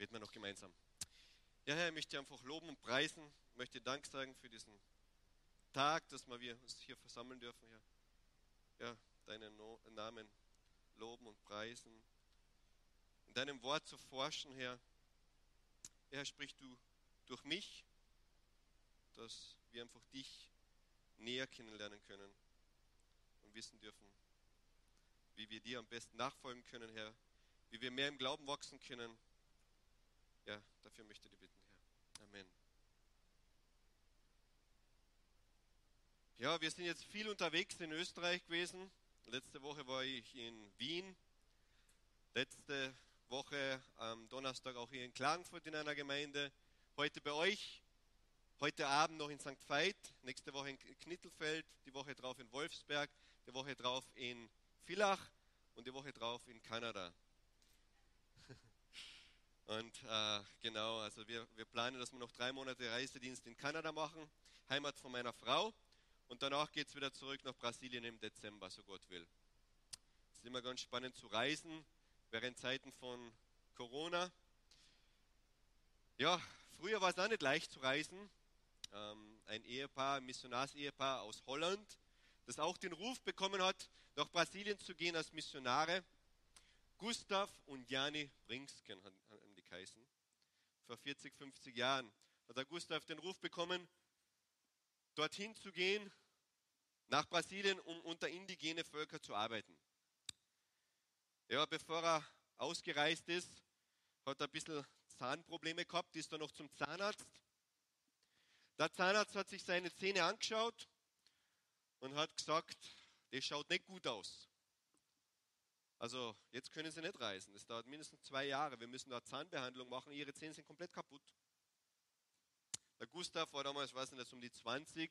Beten wir noch gemeinsam. Ja, Herr, ich möchte einfach loben und preisen, ich möchte Dank sagen für diesen Tag, dass wir uns hier versammeln dürfen, Herr. Ja, deinen Namen loben und preisen, in deinem Wort zu forschen, Herr. Herr, sprich du durch mich, dass wir einfach dich näher kennenlernen können und wissen dürfen, wie wir dir am besten nachfolgen können, Herr, wie wir mehr im Glauben wachsen können. Dafür möchte ich bitten, Herr. Amen. Ja, wir sind jetzt viel unterwegs in Österreich gewesen. Letzte Woche war ich in Wien. Letzte Woche am Donnerstag auch hier in Klagenfurt in einer Gemeinde. Heute bei euch. Heute Abend noch in St. Veit. Nächste Woche in Knittelfeld. Die Woche drauf in Wolfsberg. Die Woche drauf in Villach. Und die Woche drauf in Kanada. Und äh, genau, also wir, wir planen, dass wir noch drei Monate Reisedienst in Kanada machen. Heimat von meiner Frau. Und danach geht es wieder zurück nach Brasilien im Dezember, so Gott will. Es ist immer ganz spannend zu reisen, während Zeiten von Corona. Ja, früher war es auch nicht leicht zu reisen. Ähm, ein Ehepaar, ein Missionarsehepaar aus Holland, das auch den Ruf bekommen hat, nach Brasilien zu gehen als Missionare. Gustav und Jani Bringsken geheißen. Vor 40, 50 Jahren hat der Gustav den Ruf bekommen, dorthin zu gehen, nach Brasilien, um unter indigene Völker zu arbeiten. Ja, bevor er ausgereist ist, hat er ein bisschen Zahnprobleme gehabt, ist dann noch zum Zahnarzt. Der Zahnarzt hat sich seine Zähne angeschaut und hat gesagt, das schaut nicht gut aus. Also jetzt können Sie nicht reisen. Das dauert mindestens zwei Jahre. Wir müssen da Zahnbehandlung machen. Ihre Zähne sind komplett kaputt. Der Gustav war damals, weiß nicht, um die 20,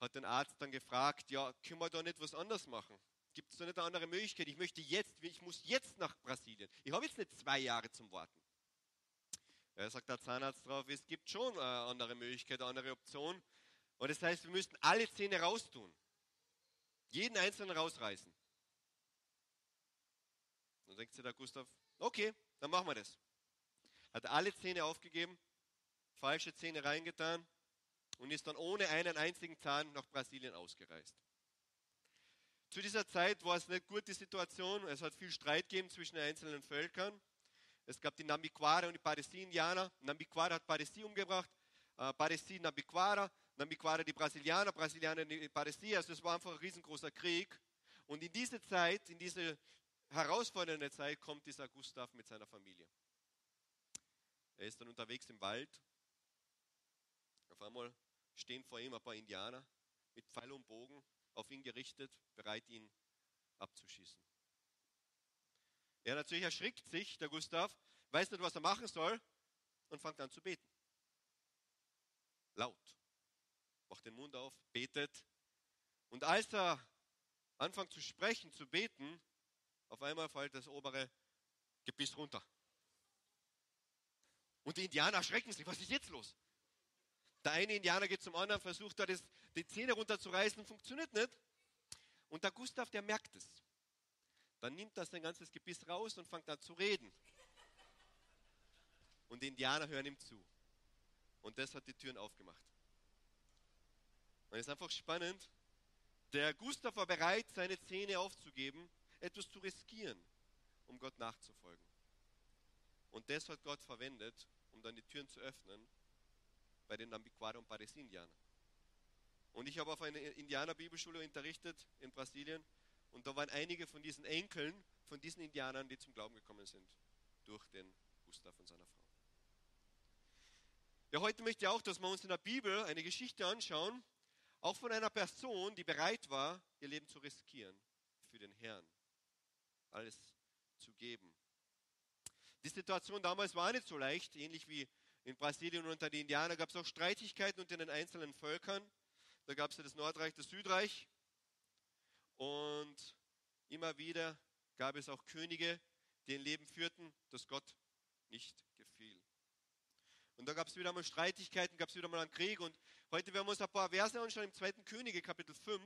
hat den Arzt dann gefragt, ja, können wir da nicht was anderes machen? Gibt es da nicht eine andere Möglichkeit? Ich möchte jetzt, ich muss jetzt nach Brasilien. Ich habe jetzt nicht zwei Jahre zum Warten. Er sagt der Zahnarzt drauf, es gibt schon eine andere Möglichkeit, eine andere Option. Und das heißt, wir müssten alle Zähne raustun. Jeden einzelnen rausreißen. Dann denkt sich der Gustav, okay, dann machen wir das. Hat alle Zähne aufgegeben, falsche Zähne reingetan und ist dann ohne einen einzigen Zahn nach Brasilien ausgereist. Zu dieser Zeit war es nicht gut, die Situation. Es hat viel Streit gegeben zwischen den einzelnen Völkern. Es gab die Nambiquara und die Paresi-Indianer. Nambiquara hat Paresi umgebracht, äh, Paresi Nambiquara, Nambiquara die Brasilianer, Brasilianer die Paresi. Also es war einfach ein riesengroßer Krieg. Und in diese Zeit, in diese herausfordernde Zeit kommt dieser Gustav mit seiner Familie. Er ist dann unterwegs im Wald auf einmal stehen vor ihm ein paar Indianer mit Pfeil und Bogen auf ihn gerichtet, bereit ihn abzuschießen. Er natürlich erschrickt sich, der Gustav, weiß nicht, was er machen soll und fängt an zu beten. Laut. Macht den Mund auf, betet. Und als er anfängt zu sprechen, zu beten, auf einmal fällt das obere Gebiss runter. Und die Indianer erschrecken sich. Was ist jetzt los? Der eine Indianer geht zum anderen, versucht da das, die Zähne runterzureißen, funktioniert nicht. Und der Gustav, der merkt es. Dann nimmt er sein ganzes Gebiss raus und fängt an zu reden. Und die Indianer hören ihm zu. Und das hat die Türen aufgemacht. Und es ist einfach spannend. Der Gustav war bereit, seine Zähne aufzugeben, etwas zu riskieren, um Gott nachzufolgen. Und das hat Gott verwendet, um dann die Türen zu öffnen bei den Nambiquara und Paresi-Indianern. Und ich habe auf einer Indianer-Bibelschule unterrichtet in Brasilien und da waren einige von diesen Enkeln von diesen Indianern, die zum Glauben gekommen sind durch den Gustav und seiner Frau. Ja, heute möchte ich auch, dass wir uns in der Bibel eine Geschichte anschauen, auch von einer Person, die bereit war, ihr Leben zu riskieren für den Herrn, alles zu geben. Die Situation damals war nicht so leicht, ähnlich wie in Brasilien unter den Indianern gab es auch Streitigkeiten unter den einzelnen Völkern. Da gab es ja das Nordreich, das Südreich. Und immer wieder gab es auch Könige, die ein Leben führten, das Gott nicht gefiel. Und da gab es wieder mal Streitigkeiten, gab es wieder mal einen Krieg. Und heute werden wir uns ein paar Verse anschauen im 2. Könige, Kapitel 5.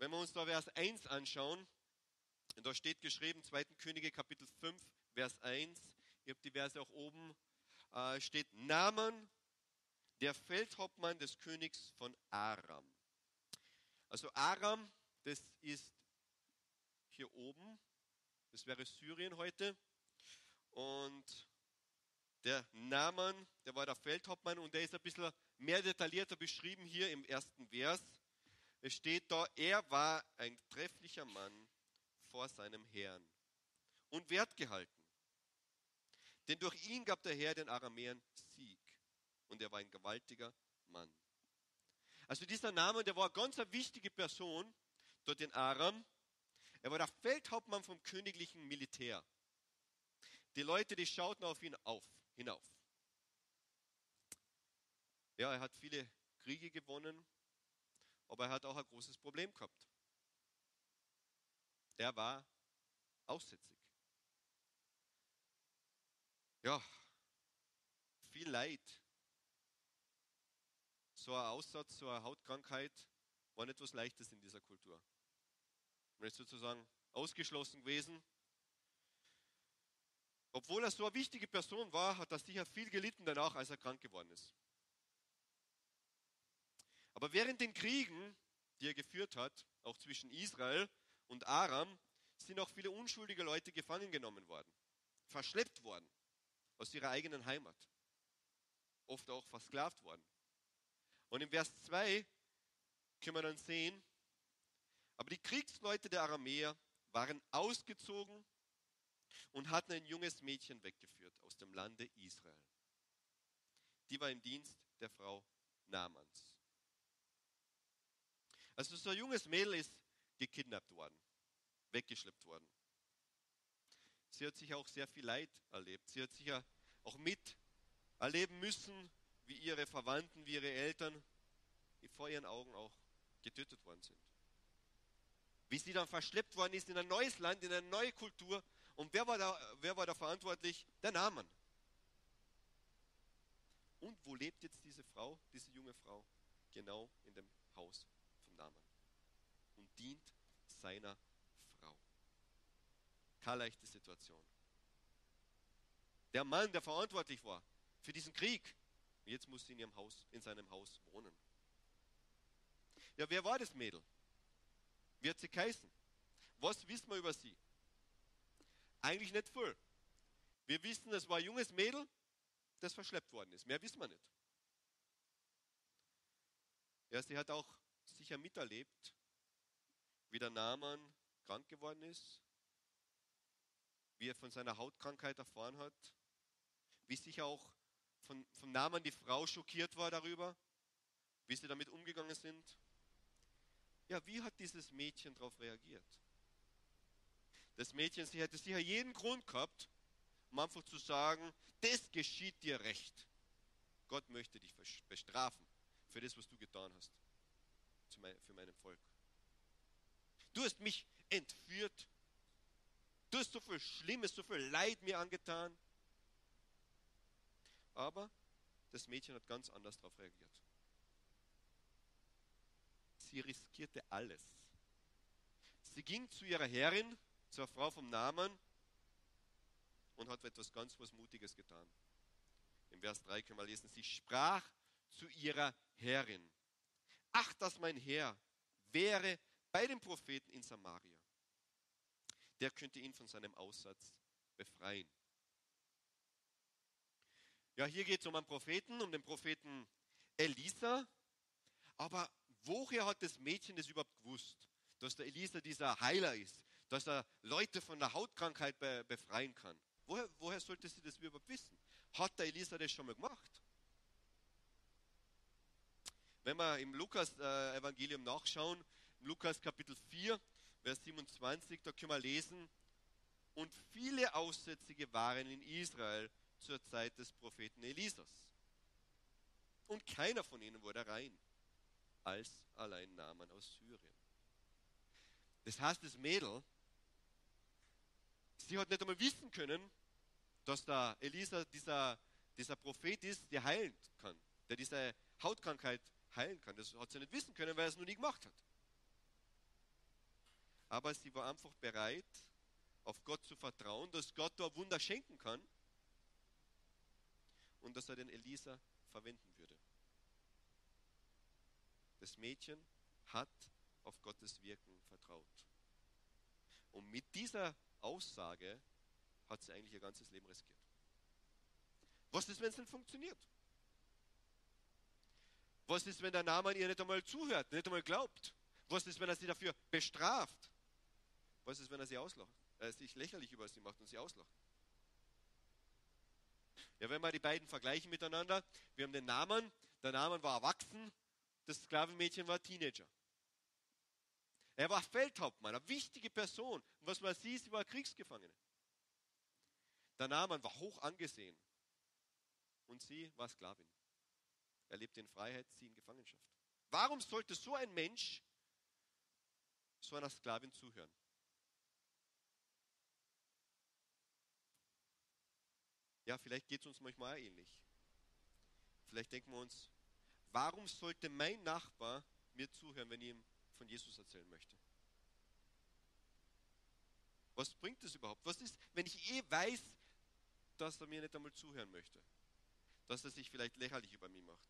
Wenn wir uns da Vers 1 anschauen, da steht geschrieben, 2. Könige Kapitel 5, Vers 1. Ihr habt die Verse auch oben. Äh, steht Namen der Feldhauptmann des Königs von Aram. Also Aram, das ist hier oben. Das wäre Syrien heute. Und der Naaman, der war der Feldhauptmann und der ist ein bisschen mehr detaillierter beschrieben hier im ersten Vers. Es steht da, er war ein trefflicher Mann vor seinem Herrn und wertgehalten. Denn durch ihn gab der Herr den Aramäern Sieg und er war ein gewaltiger Mann. Also dieser Name, der war eine ganz wichtige Person dort in Aram. Er war der Feldhauptmann vom königlichen Militär. Die Leute, die schauten auf ihn auf, hinauf. Ja, er hat viele Kriege gewonnen, aber er hat auch ein großes Problem gehabt. Er war aussätzig. Ja, viel Leid. So ein Aussatz, so eine Hautkrankheit war nicht was Leichtes in dieser Kultur. Man ist sozusagen ausgeschlossen gewesen. Obwohl er so eine wichtige Person war, hat er sicher viel gelitten danach, als er krank geworden ist. Aber während den Kriegen, die er geführt hat, auch zwischen Israel und Aram, sind auch viele unschuldige Leute gefangen genommen worden, verschleppt worden aus ihrer eigenen Heimat, oft auch versklavt worden. Und im Vers 2 können wir dann sehen, aber die Kriegsleute der Aramäer waren ausgezogen und hatten ein junges Mädchen weggeführt aus dem Lande Israel. Die war im Dienst der Frau Namans. Also so ein junges Mädel ist gekidnappt worden, weggeschleppt worden. Sie hat sich auch sehr viel Leid erlebt. Sie hat sicher auch mit erleben müssen, wie ihre Verwandten, wie ihre Eltern vor ihren Augen auch getötet worden sind. Wie sie dann verschleppt worden ist in ein neues Land, in eine neue Kultur. Und wer war da, wer war da verantwortlich? Der Naaman. Und wo lebt jetzt diese Frau, diese junge Frau? Genau in dem Haus Namen und dient seiner Frau. Keine leichte Situation. Der Mann, der verantwortlich war für diesen Krieg, jetzt muss sie in ihrem Haus, in seinem Haus wohnen. Ja, wer war das Mädel? Wie hat sie geheißen? Was wissen wir über sie? Eigentlich nicht viel. Wir wissen, es war ein junges Mädel, das verschleppt worden ist. Mehr wissen wir nicht. Ja, sie hat auch sicher miterlebt, wie der Naaman krank geworden ist, wie er von seiner Hautkrankheit erfahren hat, wie sicher auch von, vom Naaman die Frau schockiert war darüber, wie sie damit umgegangen sind. Ja, wie hat dieses Mädchen darauf reagiert? Das Mädchen, sie hätte sicher jeden Grund gehabt, um einfach zu sagen, das geschieht dir recht. Gott möchte dich bestrafen für das, was du getan hast für meinem Volk. Du hast mich entführt. Du hast so viel Schlimmes, so viel Leid mir angetan. Aber das Mädchen hat ganz anders darauf reagiert. Sie riskierte alles. Sie ging zu ihrer Herrin, zur Frau vom Namen, und hat etwas ganz was Mutiges getan. Im Vers 3 können wir lesen, sie sprach zu ihrer Herrin ach, dass mein Herr wäre bei dem Propheten in Samaria. Der könnte ihn von seinem Aussatz befreien. Ja, hier geht es um einen Propheten, um den Propheten Elisa. Aber woher hat das Mädchen das überhaupt gewusst, dass der Elisa dieser Heiler ist, dass er Leute von der Hautkrankheit befreien kann? Woher, woher sollte sie das überhaupt wissen? Hat der Elisa das schon mal gemacht? Wenn wir im Lukas-Evangelium äh, nachschauen, im Lukas Kapitel 4, Vers 27, da können wir lesen, und viele Aussätzige waren in Israel zur Zeit des Propheten Elisas. Und keiner von ihnen wurde rein, als allein Naaman aus Syrien. Das heißt, das Mädel, sie hat nicht einmal wissen können, dass der Elisa dieser, dieser Prophet ist, der heilen kann, der diese Hautkrankheit heilen kann. Das hat sie nicht wissen können, weil er es noch nie gemacht hat. Aber sie war einfach bereit, auf Gott zu vertrauen, dass Gott da Wunder schenken kann und dass er den Elisa verwenden würde. Das Mädchen hat auf Gottes Wirken vertraut. Und mit dieser Aussage hat sie eigentlich ihr ganzes Leben riskiert. Was ist, wenn es nicht funktioniert? Was ist, wenn der Name ihr nicht einmal zuhört, nicht einmal glaubt? Was ist, wenn er sie dafür bestraft? Was ist, wenn er sie auslacht, äh, sich lächerlich über sie macht und sie auslacht? Ja, wenn wir die beiden vergleichen miteinander, wir haben den Namen, der Name war erwachsen, das Sklavenmädchen war Teenager. Er war Feldhauptmann, eine wichtige Person. Und was man sieht, sie war Kriegsgefangene. Der Naaman war hoch angesehen. Und sie war Sklavin. Er lebte in Freiheit, sie in Gefangenschaft. Warum sollte so ein Mensch so einer Sklavin zuhören? Ja, vielleicht geht es uns manchmal auch ähnlich. Vielleicht denken wir uns, warum sollte mein Nachbar mir zuhören, wenn ich ihm von Jesus erzählen möchte. Was bringt es überhaupt? Was ist, wenn ich eh weiß, dass er mir nicht einmal zuhören möchte? Dass er sich vielleicht lächerlich über mich macht?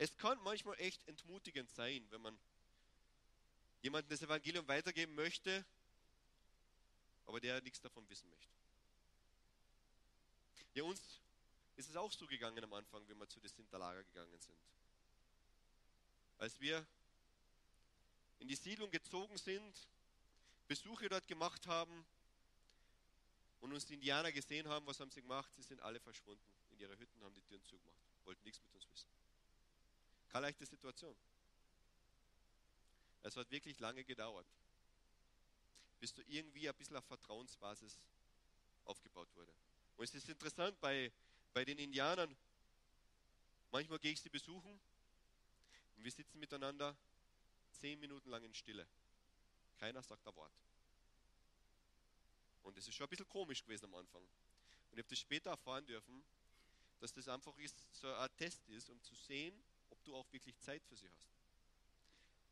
Es kann manchmal echt entmutigend sein, wenn man jemandem das Evangelium weitergeben möchte, aber der nichts davon wissen möchte. Ja, uns ist es auch so gegangen am Anfang, wenn wir zu den Sinterlager gegangen sind. Als wir in die Siedlung gezogen sind, Besuche dort gemacht haben und uns die Indianer gesehen haben, was haben sie gemacht? Sie sind alle verschwunden in ihre Hütten, haben die Türen zugemacht, wollten nichts mit uns wissen. Keine leichte Situation. Es hat wirklich lange gedauert, bis du irgendwie ein bisschen auf Vertrauensbasis aufgebaut wurde. Und es ist interessant, bei, bei den Indianern, manchmal gehe ich sie besuchen und wir sitzen miteinander zehn Minuten lang in Stille. Keiner sagt ein Wort. Und es ist schon ein bisschen komisch gewesen am Anfang. Und ich habe das später erfahren dürfen, dass das einfach so ein Test ist, um zu sehen, ob du auch wirklich Zeit für sie hast.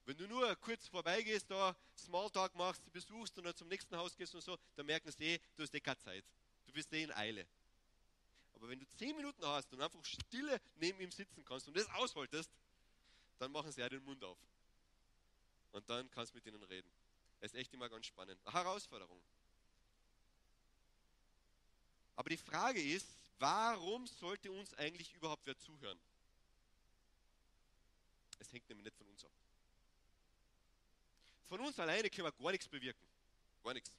Wenn du nur kurz vorbeigehst, da Smalltalk machst, sie besuchst und dann zum nächsten Haus gehst und so, dann merken sie eh, du hast eh keine Zeit. Du bist eh in Eile. Aber wenn du zehn Minuten hast und einfach stille neben ihm sitzen kannst und das ausholtest, dann machen sie ja den Mund auf und dann kannst du mit ihnen reden. Es ist echt immer ganz spannend. Eine Herausforderung. Aber die Frage ist, warum sollte uns eigentlich überhaupt wer zuhören? Es hängt nämlich nicht von uns ab. Von uns alleine können wir gar nichts bewirken. Gar nichts.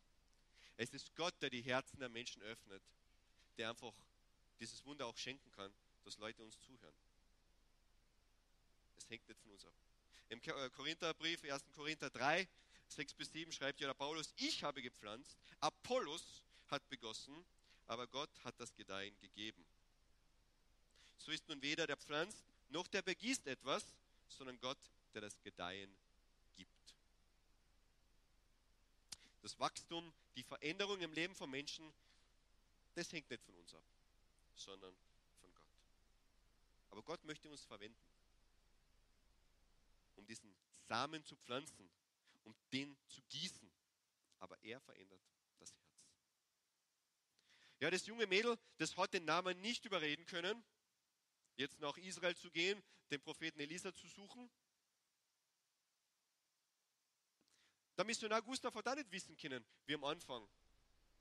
Es ist Gott, der die Herzen der Menschen öffnet, der einfach dieses Wunder auch schenken kann, dass Leute uns zuhören. Es hängt nicht von uns ab. Im äh, Korintherbrief, 1. Korinther 3, 6 bis 7 schreibt ja der Paulus, ich habe gepflanzt, Apollos hat begossen, aber Gott hat das Gedeihen gegeben. So ist nun weder der pflanzt noch der begießt etwas, sondern Gott, der das Gedeihen gibt. Das Wachstum, die Veränderung im Leben von Menschen, das hängt nicht von uns ab, sondern von Gott. Aber Gott möchte uns verwenden um diesen Samen zu pflanzen, um den zu gießen. Aber er verändert das Herz. Ja, das junge Mädel, das hat den Namen nicht überreden können, jetzt nach Israel zu gehen, den Propheten Elisa zu suchen. Der Missionar Gustav hat auch nicht wissen können, wie am Anfang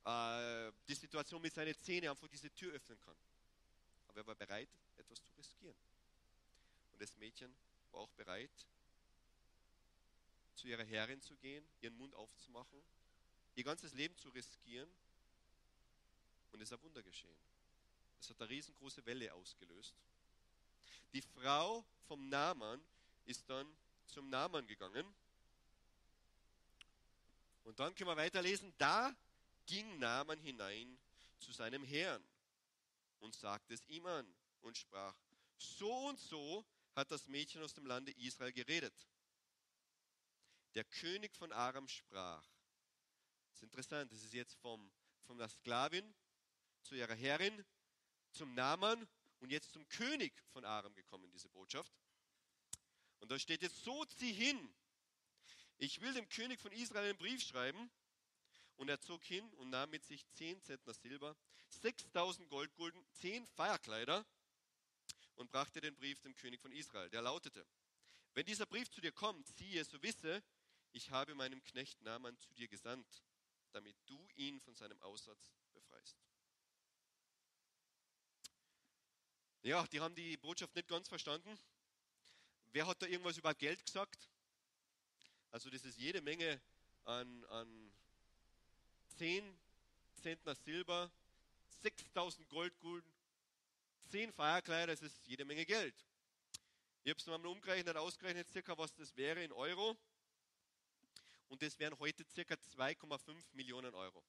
äh, die Situation mit seinen Zähnen einfach diese Tür öffnen kann. Aber er war bereit, etwas zu riskieren. Und das Mädchen war auch bereit, zu ihrer Herrin zu gehen, ihren Mund aufzumachen, ihr ganzes Leben zu riskieren. Und es ist ein Wunder geschehen. Es hat eine riesengroße Welle ausgelöst. Die Frau vom Naaman ist dann zum Naaman gegangen. Und dann können wir weiterlesen, da ging Naaman hinein zu seinem Herrn und sagte es ihm an und sprach, so und so hat das Mädchen aus dem Lande Israel geredet. Der König von Aram sprach. Das ist interessant, das ist jetzt vom, von der Sklavin zu ihrer Herrin, zum Naaman und jetzt zum König von Aram gekommen, diese Botschaft. Und da steht jetzt, so zieh hin. Ich will dem König von Israel einen Brief schreiben Und er zog hin und nahm mit sich zehn Zentner Silber, 6000 Goldgulden, zehn Feierkleider und brachte den Brief dem König von Israel. Der lautete, wenn dieser Brief zu dir kommt, siehe, so wisse, ich habe meinem Knecht Naaman zu dir gesandt, damit du ihn von seinem Aussatz Ja, die haben die Botschaft nicht ganz verstanden. Wer hat da irgendwas über Geld gesagt? Also das ist jede Menge an, an 10 Zentner Silber, 6000 Goldgulden, 10 Feierkleider, das ist jede Menge Geld. Ich habe es mal umgerechnet, ausgerechnet, circa was das wäre in Euro. Und das wären heute circa 2,5 Millionen Euro.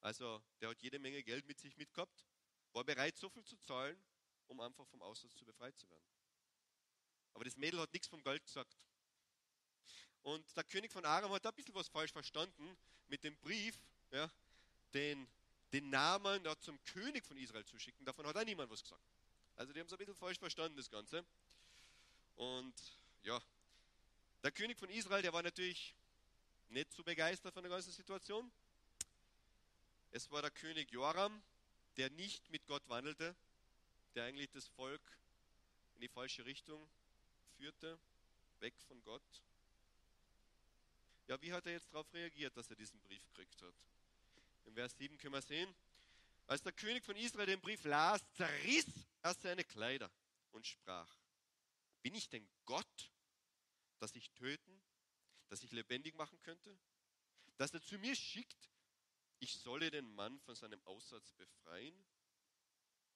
Also der hat jede Menge Geld mit sich mitgehabt, war bereit, so viel zu zahlen, um einfach vom Aussatz zu befreit zu werden. Aber das Mädel hat nichts vom Geld gesagt. Und der König von Aram hat da ein bisschen was falsch verstanden mit dem Brief, ja, den, den Namen ja, zum König von Israel zu schicken. Davon hat auch niemand was gesagt. Also die haben es ein bisschen falsch verstanden, das Ganze. Und ja, der König von Israel, der war natürlich nicht so begeistert von der ganzen Situation. Es war der König Joram, der nicht mit Gott wandelte, der eigentlich das Volk in die falsche Richtung führte, weg von Gott. Ja, wie hat er jetzt darauf reagiert, dass er diesen Brief gekriegt hat? In Vers 7 können wir sehen, als der König von Israel den Brief las, zerriss er seine Kleider und sprach, bin ich denn Gott, dass ich töten, dass ich lebendig machen könnte? Dass er zu mir schickt, ich solle den Mann von seinem Aussatz befreien?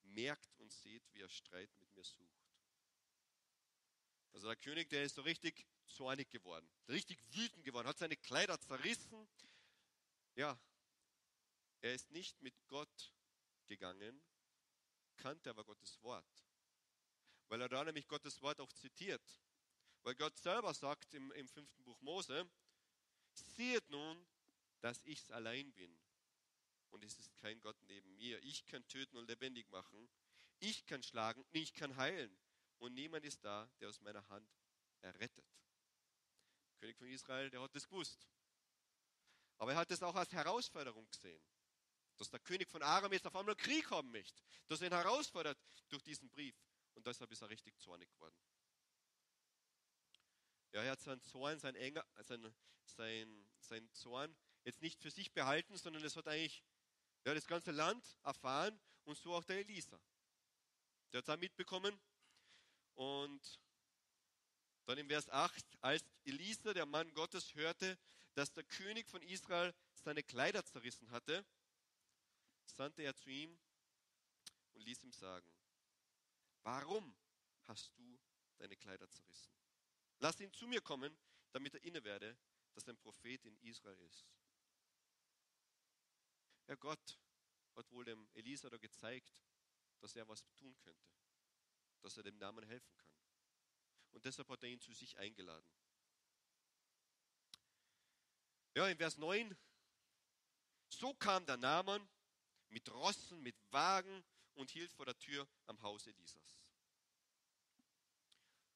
Merkt und seht, wie er Streit mit mir sucht. Also der König, der ist so richtig zornig geworden, richtig wütend geworden, hat seine Kleider zerrissen. Ja, er ist nicht mit Gott gegangen, kannte aber Gottes Wort. Weil er da nämlich Gottes Wort auch zitiert. Weil Gott selber sagt im, im fünften Buch Mose, seht nun, dass ich allein bin. Und es ist kein Gott neben mir. Ich kann töten und lebendig machen. Ich kann schlagen und ich kann heilen. Und niemand ist da, der aus meiner Hand errettet. Der König von Israel, der hat das gewusst. Aber er hat es auch als Herausforderung gesehen. Dass der König von Aram jetzt auf einmal Krieg haben möchte. Dass er ihn herausfordert durch diesen Brief. Und deshalb ist er richtig zornig geworden. Ja, er hat seinen Zorn, sein, Enger, sein, sein, sein Zorn jetzt nicht für sich behalten, sondern es hat eigentlich ja, das ganze Land erfahren und so auch der Elisa. Der hat es auch mitbekommen. Und dann im Vers 8, als Elisa, der Mann Gottes, hörte, dass der König von Israel seine Kleider zerrissen hatte, sandte er zu ihm und ließ ihm sagen, warum hast du deine Kleider zerrissen? Lass ihn zu mir kommen, damit er inne werde, dass ein Prophet in Israel ist. Ja, Gott hat wohl dem Elisa da gezeigt, dass er was tun könnte, dass er dem Namen helfen kann. Und deshalb hat er ihn zu sich eingeladen. Ja, in Vers 9, so kam der Naaman mit Rossen, mit Wagen und hielt vor der Tür am Haus Elisas.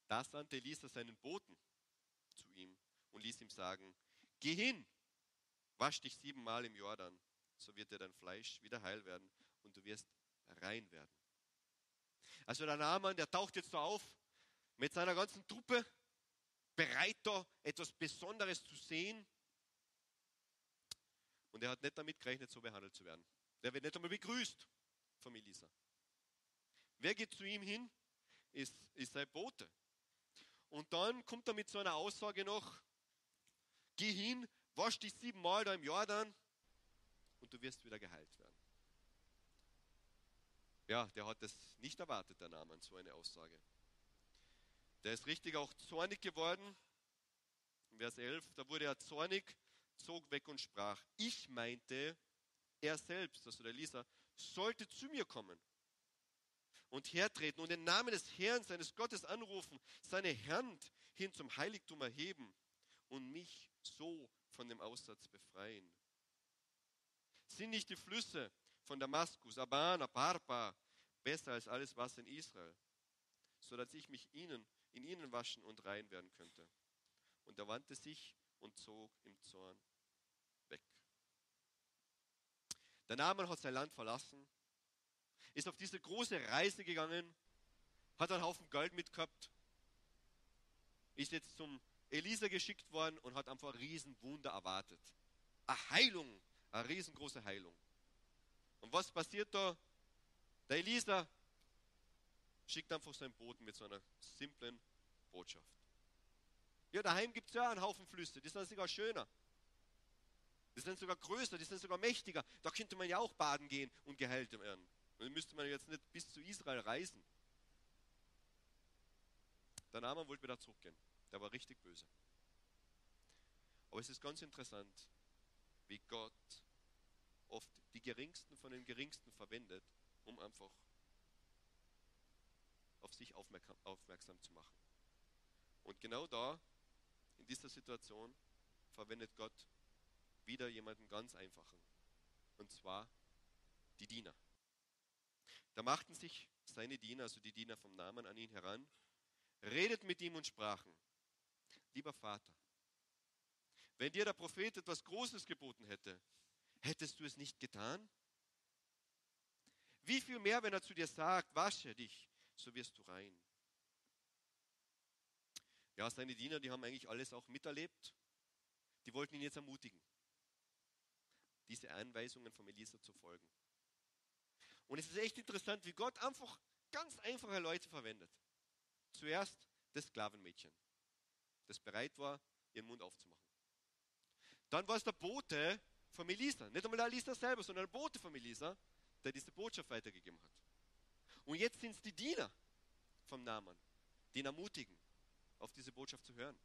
Da sandte Elisa seinen Boten zu ihm und ließ ihm sagen, geh hin, wasch dich siebenmal im Jordan, so wird dir dein Fleisch wieder heil werden und du wirst rein werden. Also der Naaman, der taucht jetzt so auf mit seiner ganzen Truppe, bereit da etwas Besonderes zu sehen. Und er hat nicht damit gerechnet, so behandelt zu werden. Der wird nicht einmal begrüßt vom Elisa. Wer geht zu ihm hin? Ist, ist sein Bote. Und dann kommt er mit so einer Aussage noch, geh hin, wasch dich siebenmal da im Jordan und du wirst wieder geheilt werden. Ja, der hat das nicht erwartet, der Name, so eine Aussage. Der ist richtig auch zornig geworden. Vers 11, da wurde er zornig, zog weg und sprach, ich meinte, er selbst, also der Lisa, sollte zu mir kommen und hertreten und den Namen des Herrn, seines Gottes anrufen, seine Hand hin zum Heiligtum erheben und mich so von dem Aussatz befreien. Sind nicht die Flüsse von Damaskus, Abana, Barba besser als alles Wasser in Israel, sodass ich mich ihnen, in ihnen waschen und rein werden könnte? Und er wandte sich und zog im Zorn weg. Der Naaman hat sein Land verlassen, ist auf diese große Reise gegangen, hat einen Haufen Geld mitgehabt, ist jetzt zum Elisa geschickt worden und hat einfach ein Riesenwunder erwartet. Eine Heilung, eine riesengroße Heilung. Und was passiert da? Der Elisa schickt einfach seinen Boten mit so einer simplen Botschaft. Ja, daheim gibt es ja einen Haufen Flüsse, die sind sogar schöner. Die sind sogar größer, die sind sogar mächtiger. Da könnte man ja auch baden gehen und geheilt werden. Dann müsste man jetzt nicht bis zu Israel reisen. Der Name wollte wieder zurückgehen. Der war richtig böse. Aber es ist ganz interessant, wie Gott oft die geringsten von den geringsten verwendet, um einfach auf sich aufmerksam zu machen. Und genau da, in dieser Situation, verwendet Gott wieder jemanden ganz einfachen. Und zwar die Diener. Da machten sich seine Diener, also die Diener vom Namen, an ihn heran, redet mit ihm und sprachen, lieber Vater, wenn dir der Prophet etwas Großes geboten hätte, hättest du es nicht getan? Wie viel mehr, wenn er zu dir sagt, wasche dich, so wirst du rein. Ja, seine Diener, die haben eigentlich alles auch miterlebt. Die wollten ihn jetzt ermutigen, diese Anweisungen vom Elisa zu folgen. Und es ist echt interessant, wie Gott einfach ganz einfache Leute verwendet. Zuerst das Sklavenmädchen, das bereit war, ihren Mund aufzumachen. Dann war es der Bote von Elisa, nicht einmal der Elisa selber, sondern der Bote von Elisa, der diese Botschaft weitergegeben hat. Und jetzt sind es die Diener vom Namen, die ihn ermutigen, auf diese Botschaft zu hören.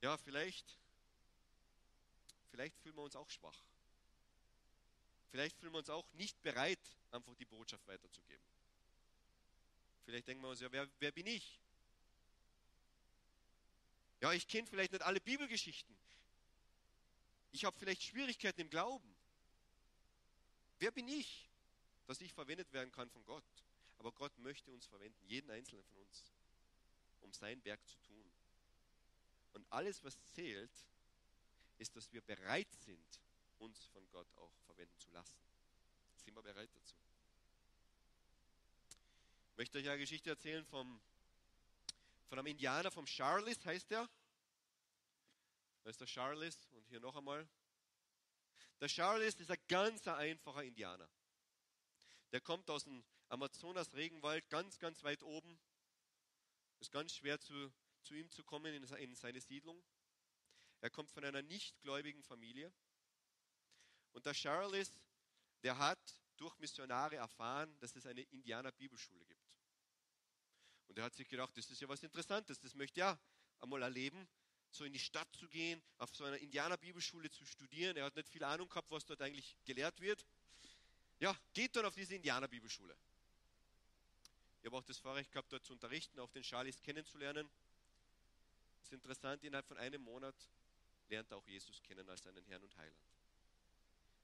Ja, vielleicht, vielleicht fühlen wir uns auch schwach. Vielleicht fühlen wir uns auch nicht bereit, einfach die Botschaft weiterzugeben. Vielleicht denken wir uns, ja, wer, wer bin ich? Ja, ich kenne vielleicht nicht alle Bibelgeschichten. Ich habe vielleicht Schwierigkeiten im Glauben. Wer bin ich, dass ich verwendet werden kann von Gott? Aber Gott möchte uns verwenden, jeden einzelnen von uns, um sein Werk zu tun. Und alles, was zählt, ist, dass wir bereit sind, uns von Gott auch verwenden zu lassen. Sind wir bereit dazu? Ich möchte euch eine Geschichte erzählen vom, von einem Indianer, vom Charles heißt er. Da ist der Charles und hier noch einmal. Der Charles ist ein ganz einfacher Indianer. Der kommt aus dem Amazonas-Regenwald, ganz, ganz weit oben. Ist ganz schwer zu, zu ihm zu kommen in seine Siedlung. Er kommt von einer nichtgläubigen Familie. Und der Charles, der hat durch Missionare erfahren, dass es eine Indianer-Bibelschule gibt. Und er hat sich gedacht, das ist ja was Interessantes, das möchte er einmal erleben so in die Stadt zu gehen, auf so einer Indianerbibelschule zu studieren. Er hat nicht viel Ahnung gehabt, was dort eigentlich gelehrt wird. Ja, geht dann auf diese Indianerbibelschule. Ich habe auch das Vorrecht gehabt, dort zu unterrichten, auch den Charles kennenzulernen. Es ist interessant, innerhalb von einem Monat lernt er auch Jesus kennen als seinen Herrn und Heiland.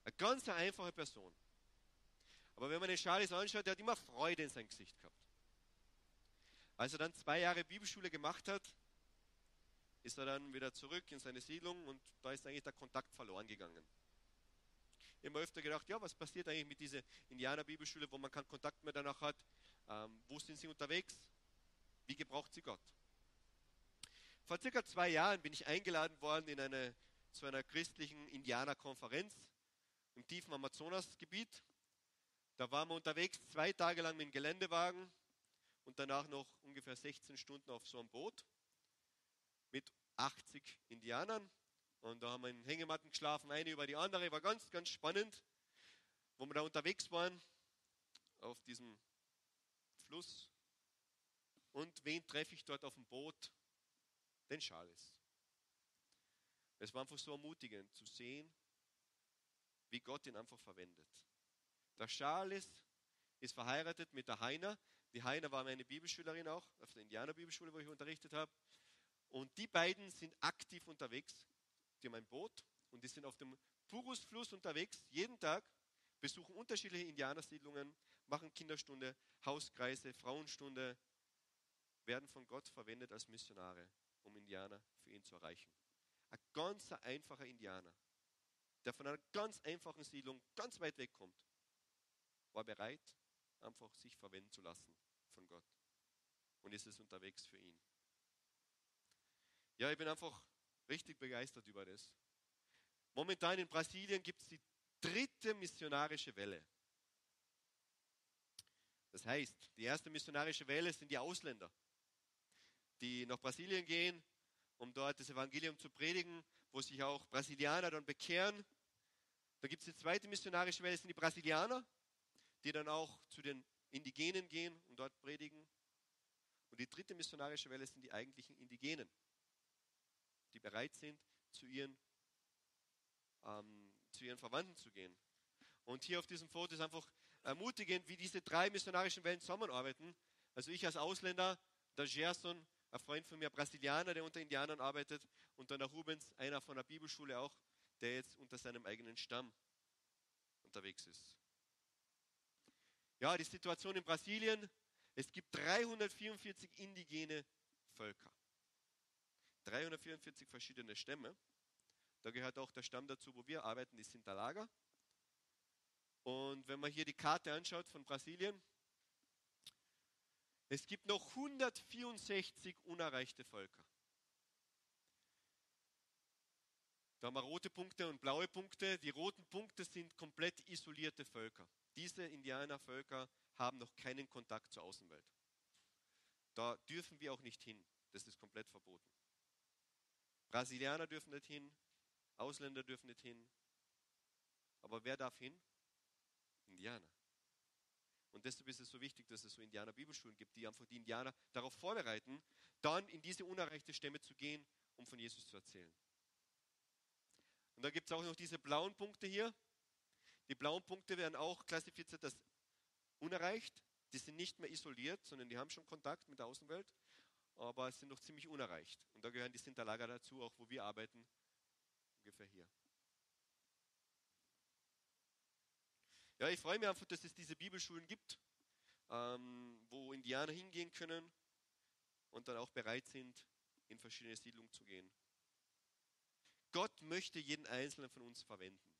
Eine ganz einfache Person. Aber wenn man den Charles anschaut, der hat immer Freude in seinem Gesicht gehabt. Als er dann zwei Jahre Bibelschule gemacht hat, ist er dann wieder zurück in seine Siedlung und da ist eigentlich der Kontakt verloren gegangen. Habe öfter gedacht, ja, was passiert eigentlich mit dieser Indianer-Bibelschule, wo man keinen Kontakt mehr danach hat? Ähm, wo sind sie unterwegs? Wie gebraucht sie Gott? Vor circa zwei Jahren bin ich eingeladen worden in eine, zu einer christlichen Indianerkonferenz im tiefen Amazonasgebiet. Da waren wir unterwegs zwei Tage lang mit dem Geländewagen und danach noch ungefähr 16 Stunden auf so einem Boot mit 80 Indianern. Und da haben wir in Hängematten geschlafen, eine über die andere. War ganz, ganz spannend, wo wir da unterwegs waren auf diesem Fluss. Und wen treffe ich dort auf dem Boot? Den Charles. Es war einfach so ermutigend zu sehen, wie Gott ihn einfach verwendet. Der Charles ist verheiratet mit der Heiner. Die Heiner war meine Bibelschülerin auch, auf der Indianerbibelschule, wo ich unterrichtet habe. Und die beiden sind aktiv unterwegs. Die haben ein Boot und die sind auf dem Purusfluss unterwegs, jeden Tag, besuchen unterschiedliche Indianersiedlungen, machen Kinderstunde, Hauskreise, Frauenstunde, werden von Gott verwendet als Missionare, um Indianer für ihn zu erreichen. Ein ganz einfacher Indianer, der von einer ganz einfachen Siedlung ganz weit weg kommt, war bereit, einfach sich verwenden zu lassen von Gott. Und ist es unterwegs für ihn. Ja, ich bin einfach richtig begeistert über das. Momentan in Brasilien gibt es die dritte missionarische Welle. Das heißt, die erste missionarische Welle sind die Ausländer, die nach Brasilien gehen, um dort das Evangelium zu predigen, wo sich auch Brasilianer dann bekehren. Dann gibt es die zweite missionarische Welle, sind die Brasilianer, die dann auch zu den Indigenen gehen und dort predigen. Und die dritte missionarische Welle sind die eigentlichen Indigenen, die bereit sind, zu ihren, ähm, zu ihren Verwandten zu gehen. Und hier auf diesem Foto ist einfach ermutigend, wie diese drei missionarischen Wellen zusammenarbeiten. Also ich als Ausländer, der Gerson, ein Freund von mir, Brasilianer, der unter Indianern arbeitet, und dann der Rubens, einer von der Bibelschule auch, der jetzt unter seinem eigenen Stamm unterwegs ist. Ja, die Situation in Brasilien, es gibt 344 indigene Völker. 344 verschiedene Stämme. Da gehört auch der Stamm dazu, wo wir arbeiten, die Sintalaga. Und wenn man hier die Karte anschaut von Brasilien, es gibt noch 164 unerreichte Völker. Da haben wir rote Punkte und blaue Punkte. Die roten Punkte sind komplett isolierte Völker. Diese Indianervölker haben noch keinen Kontakt zur Außenwelt. Da dürfen wir auch nicht hin. Das ist komplett verboten. Brasilianer dürfen nicht hin, Ausländer dürfen nicht hin. Aber wer darf hin? Indianer. Und deshalb ist es so wichtig, dass es so Indianer-Bibelschulen gibt, die einfach die Indianer darauf vorbereiten, dann in diese unerreichte Stämme zu gehen, um von Jesus zu erzählen. Und da gibt es auch noch diese blauen Punkte hier. Die blauen Punkte werden auch klassifiziert als unerreicht. Die sind nicht mehr isoliert, sondern die haben schon Kontakt mit der Außenwelt, aber sind noch ziemlich unerreicht. Und da gehören die Sinterlager dazu, auch wo wir arbeiten, ungefähr hier. Ja, ich freue mich einfach, dass es diese Bibelschulen gibt, ähm, wo Indianer hingehen können und dann auch bereit sind, in verschiedene Siedlungen zu gehen. Gott möchte jeden Einzelnen von uns verwenden,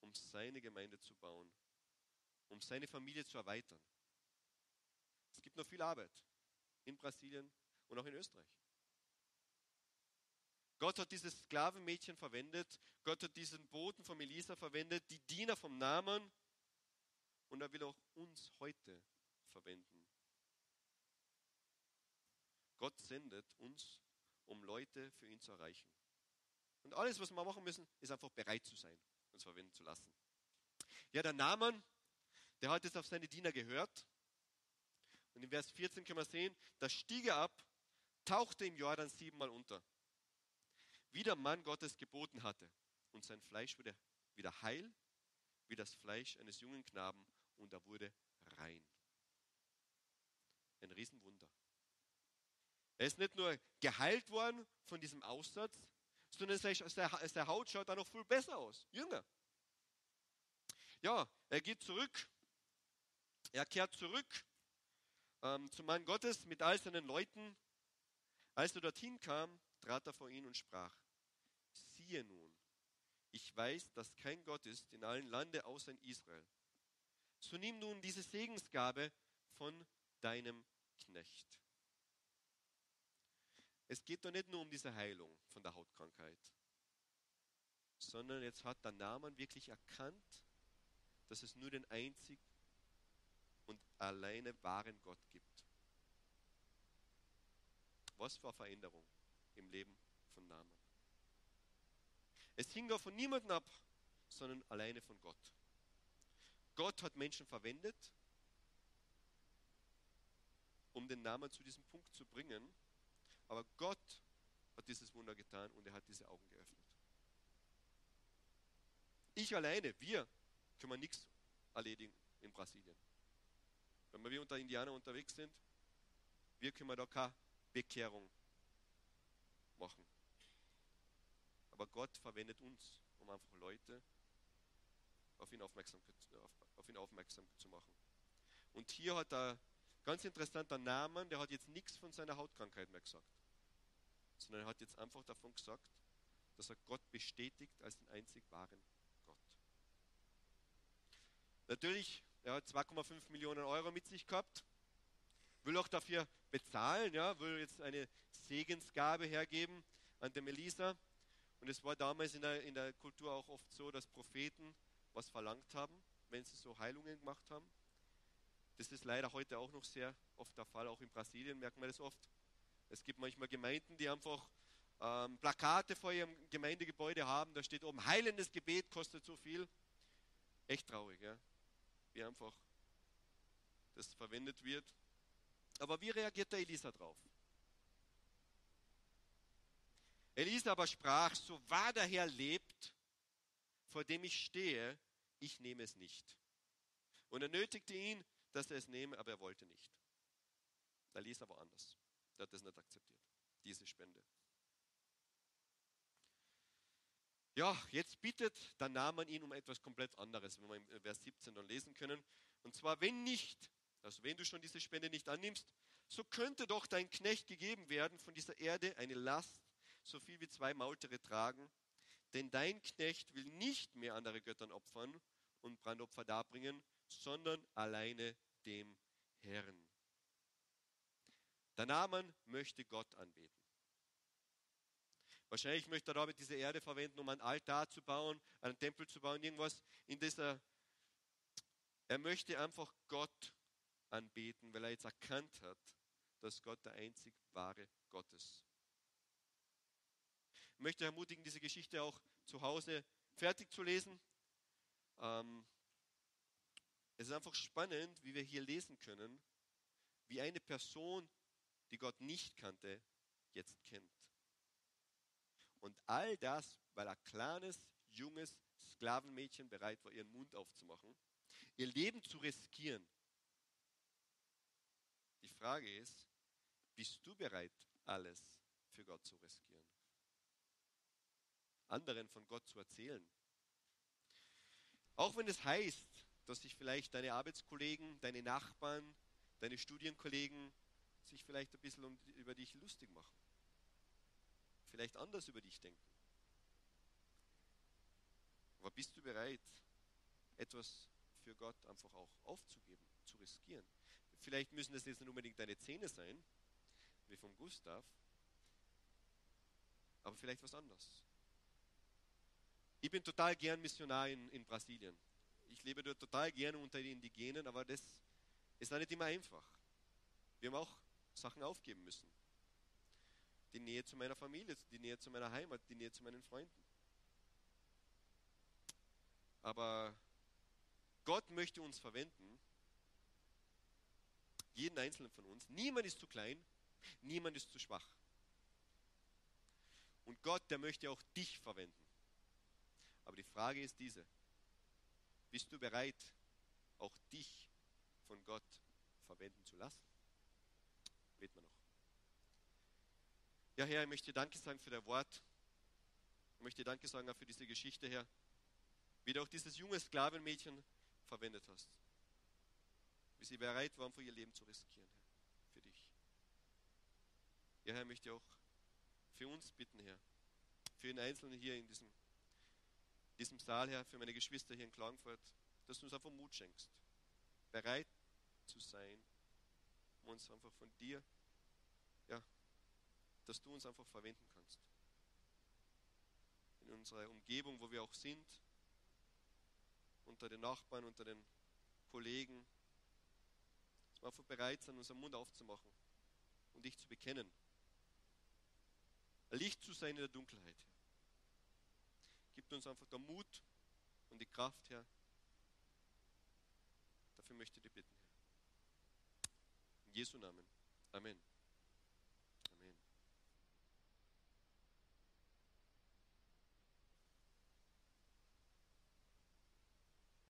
um seine Gemeinde zu bauen, um seine Familie zu erweitern. Es gibt noch viel Arbeit in Brasilien und auch in Österreich. Gott hat dieses Sklavenmädchen verwendet, Gott hat diesen Boten von Elisa verwendet, die Diener vom Namen und er will auch uns heute verwenden. Gott sendet uns, um Leute für ihn zu erreichen. Und alles, was wir machen müssen, ist einfach bereit zu sein, uns verwenden zu lassen. Ja, der Naaman, der hat jetzt auf seine Diener gehört. Und in Vers 14 können wir sehen, da stieg er ab, tauchte im Jordan siebenmal unter wie der Mann Gottes geboten hatte. Und sein Fleisch wurde wieder heil, wie das Fleisch eines jungen Knaben, und er wurde rein. Ein Riesenwunder. Er ist nicht nur geheilt worden von diesem Aussatz, sondern seine Haut schaut da noch viel besser aus, jünger. Ja, er geht zurück, er kehrt zurück ähm, zum Mann Gottes mit all seinen Leuten. Als er dorthin kam, trat er vor ihn und sprach, siehe nun, ich weiß, dass kein Gott ist in allen Lande außer in Israel. So nimm nun diese Segensgabe von deinem Knecht. Es geht doch nicht nur um diese Heilung von der Hautkrankheit, sondern jetzt hat der Name wirklich erkannt, dass es nur den einzig und alleine wahren Gott gibt. Was für eine Veränderung im Leben von Naaman. Es hing da von niemandem ab, sondern alleine von Gott. Gott hat Menschen verwendet, um den Namen zu diesem Punkt zu bringen, aber Gott hat dieses Wunder getan und er hat diese Augen geöffnet. Ich alleine, wir können nichts erledigen in Brasilien. Wenn wir unter Indianern unterwegs sind, wir können da keine Bekehrung machen. Aber Gott verwendet uns, um einfach Leute auf ihn aufmerksam, auf ihn aufmerksam zu machen. Und hier hat er ganz interessanter Namen, der hat jetzt nichts von seiner Hautkrankheit mehr gesagt. sondern er hat jetzt einfach davon gesagt, dass er Gott bestätigt als den einzig wahren Gott. Natürlich, er hat 2,5 Millionen Euro mit sich gehabt, will auch dafür bezahlen, ja, will jetzt eine Segensgabe hergeben an dem Elisa. Und es war damals in der, in der Kultur auch oft so, dass Propheten was verlangt haben, wenn sie so Heilungen gemacht haben. Das ist leider heute auch noch sehr oft der Fall, auch in Brasilien merkt man das oft. Es gibt manchmal Gemeinden, die einfach ähm, Plakate vor ihrem Gemeindegebäude haben, da steht oben, heilendes Gebet kostet so viel. Echt traurig, ja? wie einfach das verwendet wird. Aber wie reagiert der Elisa drauf? Elisa aber sprach, so wahr der Herr lebt, vor dem ich stehe, ich nehme es nicht. Und er nötigte ihn, dass er es nehme, aber er wollte nicht. Der Elisa war anders. Der hat das nicht akzeptiert, diese Spende. Ja, jetzt bittet der Naaman ihn um etwas komplett anderes, wenn wir im Vers 17 dann lesen können. Und zwar, wenn nicht, also wenn du schon diese Spende nicht annimmst, so könnte doch dein Knecht gegeben werden von dieser Erde eine Last, so viel wie zwei Maultiere tragen. Denn dein Knecht will nicht mehr andere Göttern opfern und Brandopfer darbringen, sondern alleine dem Herrn. Der Naaman möchte Gott anbeten. Wahrscheinlich möchte er damit diese Erde verwenden, um ein Altar zu bauen, einen Tempel zu bauen, irgendwas in dieser. Er möchte einfach Gott anbeten, weil er jetzt erkannt hat, dass Gott der einzig wahre Gott ist. Ich möchte ermutigen, diese Geschichte auch zu Hause fertig zu lesen. Ähm, es ist einfach spannend, wie wir hier lesen können, wie eine Person, die Gott nicht kannte, jetzt kennt. Und all das, weil ein kleines, junges Sklavenmädchen bereit war, ihren Mund aufzumachen, ihr Leben zu riskieren. Die Frage ist, bist du bereit, alles für Gott zu riskieren? Anderen von Gott zu erzählen. Auch wenn es heißt, dass sich vielleicht deine Arbeitskollegen, deine Nachbarn, deine Studienkollegen sich vielleicht ein bisschen über dich lustig machen vielleicht anders über dich denken. Aber bist du bereit, etwas für Gott einfach auch aufzugeben, zu riskieren? Vielleicht müssen das jetzt nicht unbedingt deine Zähne sein, wie vom Gustav, aber vielleicht was anderes. Ich bin total gern Missionar in, in Brasilien. Ich lebe dort total gerne unter den Indigenen, aber das ist nicht immer einfach. Wir haben auch Sachen aufgeben müssen die Nähe zu meiner Familie, die Nähe zu meiner Heimat, die Nähe zu meinen Freunden. Aber Gott möchte uns verwenden, jeden einzelnen von uns. Niemand ist zu klein, niemand ist zu schwach. Und Gott, der möchte auch dich verwenden. Aber die Frage ist diese, bist du bereit, auch dich von Gott verwenden zu lassen? Beten wir noch. Ja, Herr, ich möchte Danke sagen für dein Wort. Ich möchte Danke sagen auch für diese Geschichte, Herr. Wie du auch dieses junge Sklavenmädchen verwendet hast. Wie sie bereit waren, für ihr Leben zu riskieren, Herr, für dich. Ja, Herr, ich möchte auch für uns bitten, Herr. Für jeden Einzelnen hier in diesem, diesem Saal, Herr, für meine Geschwister hier in Klagenfurt, dass du uns einfach Mut schenkst. Bereit zu sein, um uns einfach von dir, ja, dass du uns einfach verwenden kannst. In unserer Umgebung, wo wir auch sind, unter den Nachbarn, unter den Kollegen, dass wir einfach bereit sind, unseren Mund aufzumachen und dich zu bekennen. Licht zu sein in der Dunkelheit. Gib uns einfach der Mut und die Kraft, Herr. Dafür möchte ich dich bitten, Herr. In Jesu Namen. Amen.